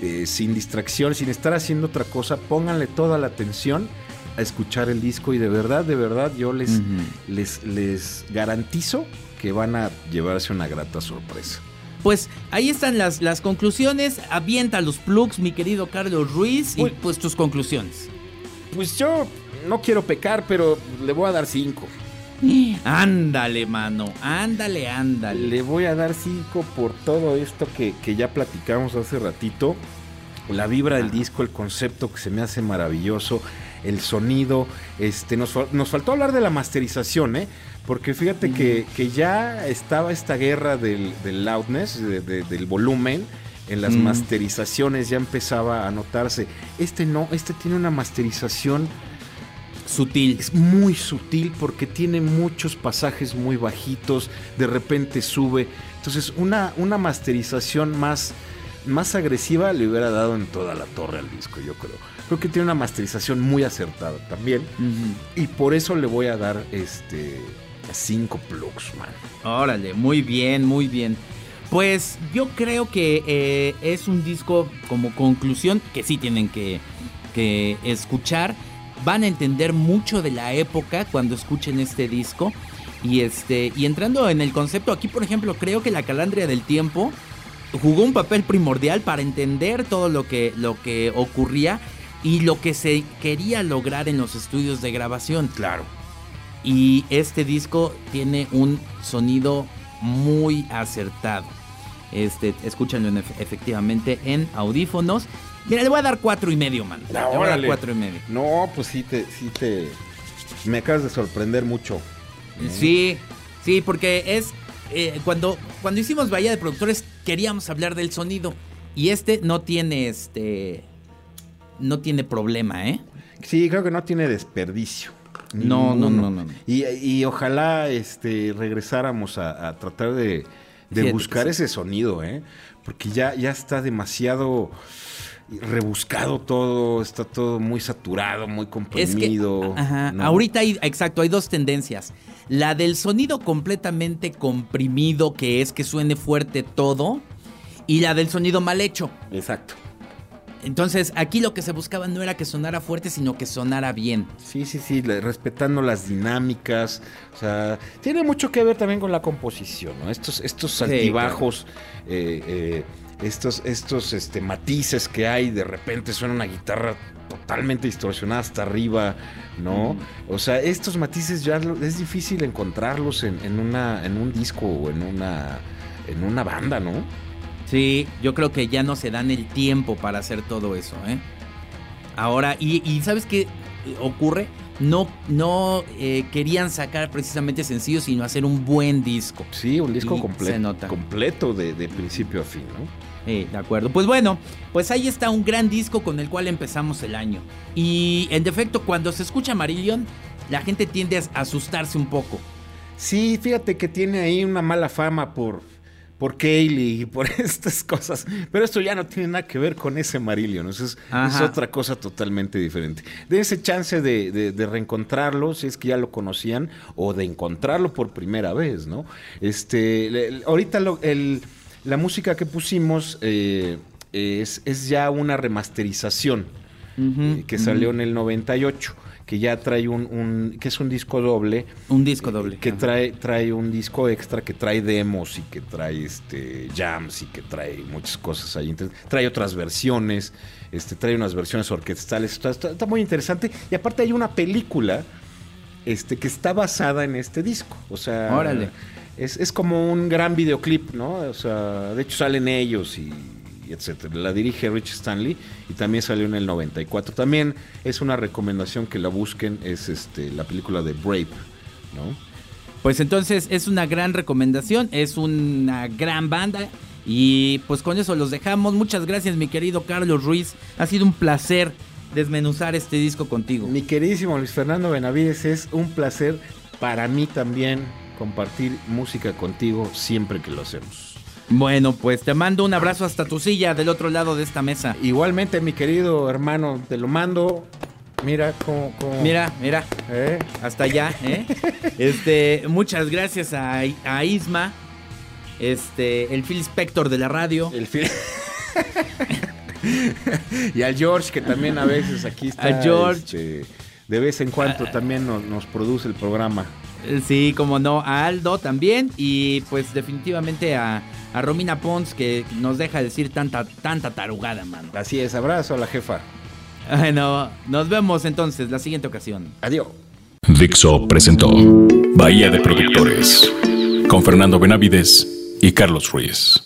Eh, sin distracción, sin estar haciendo otra cosa, pónganle toda la atención a escuchar el disco y de verdad, de verdad yo les, les, les garantizo que van a llevarse una grata sorpresa. Pues ahí están las, las conclusiones. Avienta los plugs, mi querido Carlos Ruiz, y pues tus conclusiones. Pues yo no quiero pecar, pero le voy a dar cinco. Ándale, mano. Ándale, ándale. Le voy a dar cinco por todo esto que, que ya platicamos hace ratito. La vibra del disco, el concepto que se me hace maravilloso, el sonido. Este, nos, nos faltó hablar de la masterización, ¿eh? Porque fíjate que, que ya estaba esta guerra del, del loudness, de- de- del volumen. En las Mm. masterizaciones ya empezaba a notarse. Este no, este tiene una masterización Sutil. es muy sutil porque tiene muchos pasajes muy bajitos, de repente sube. Entonces, una, una masterización más, más agresiva le hubiera dado en toda la torre al disco, yo creo. Creo que tiene una masterización muy acertada también. Y por eso le voy a dar este 5 plugs, man. Órale, muy bien, muy bien. Pues yo creo que eh, es un disco como conclusión que sí tienen que, que escuchar. Van a entender mucho de la época cuando escuchen este disco. Y este. Y entrando en el concepto, aquí, por ejemplo, creo que la calandria del tiempo jugó un papel primordial para entender todo lo que, lo que ocurría y lo que se quería lograr en los estudios de grabación. Claro. Y este disco tiene un sonido muy acertado. Este, escúchanlo en efe- efectivamente en audífonos. Mira, le voy a dar cuatro y medio, man. Le voy a dar cuatro y medio. No, pues sí te, sí te. Me acabas de sorprender mucho. Sí, sí, porque es eh, cuando cuando hicimos Bahía de Productores queríamos hablar del sonido y este no tiene este no tiene problema, ¿eh? Sí, creo que no tiene desperdicio. No, no, no, no, no. Y, y ojalá este, regresáramos a, a tratar de, de Fíjate buscar ese sonido, ¿eh? Porque ya, ya está demasiado rebuscado todo, está todo muy saturado, muy Es que comprimido. ajá, ¿no? ahorita hay exacto, hay dos tendencias. La del sonido completamente comprimido, que es que suene fuerte todo, y la del sonido mal hecho. Exacto. Entonces, aquí lo que se buscaba no era que sonara fuerte, sino que sonara bien. Sí, sí, sí, respetando las dinámicas. O sea, tiene mucho que ver también con la composición, ¿no? Estos, estos altibajos, eh, eh, estos, estos este, matices que hay, de repente suena una guitarra totalmente distorsionada hasta arriba, ¿no? O sea, estos matices ya es difícil encontrarlos en, en una, en un disco o en una, en una banda, ¿no? Sí, yo creo que ya no se dan el tiempo para hacer todo eso, ¿eh? Ahora, y, y ¿sabes qué ocurre? No, no eh, querían sacar precisamente sencillos, sino hacer un buen disco. Sí, un disco completo, completo de, de principio a fin, ¿no? Eh, de acuerdo. Pues bueno, pues ahí está un gran disco con el cual empezamos el año. Y en defecto, cuando se escucha Marillion, la gente tiende a asustarse un poco. Sí, fíjate que tiene ahí una mala fama por, por Kaylee y por estas cosas. Pero esto ya no tiene nada que ver con ese Marillion. Eso es, es otra cosa totalmente diferente. De ese chance de, de- de reencontrarlo, si es que ya lo conocían, o de encontrarlo por primera vez, ¿no? Este, ahorita lo- el- la música que pusimos eh, es, es ya una remasterización eh, que salió en el 98. Que ya trae un, un- que es un disco doble Un disco doble. que trae, trae un disco extra, que trae demos y que trae este jams y que trae muchas cosas ahí. Entonces, trae otras versiones, este, trae unas versiones orquestales. Está, está- está muy interesante. Y aparte hay una película este, que está basada en este disco. O sea, Órale. Es, es como un gran videoclip, ¿no? O sea, de hecho salen ellos y, La dirige Rich Stanley y también salió en el 94. También es una recomendación que la busquen, es este, la película de Brave, ¿no? Pues entonces es una gran recomendación, es una gran banda. Y pues con eso los dejamos. Muchas gracias, mi querido Carlos Ruiz. Ha sido un placer desmenuzar este disco contigo. Mi queridísimo Luis Fernando Benavides, es un placer para mí también compartir música contigo siempre que lo hacemos. Bueno, pues te mando un abrazo hasta tu silla del otro lado de esta mesa. Igualmente, mi querido hermano, te lo mando. Mira cómo... cómo- Mira, mira, ¿eh? hasta allá, ¿eh? Este, muchas gracias a, a Isma, este, el Phil Spector de la radio. El fi- y al George, que también a veces aquí está. A George. este, de vez en cuando también nos, nos produce el programa. Sí, como no, a Aldo también y pues definitivamente a, a Romina Pons que nos deja decir tanta, tanta tarugada, mano. Así es, abrazo a la jefa. Bueno, nos vemos entonces la siguiente ocasión. Adiós. Dixo presentó Bahía de Productores con Fernando Benavides y Carlos Ruiz.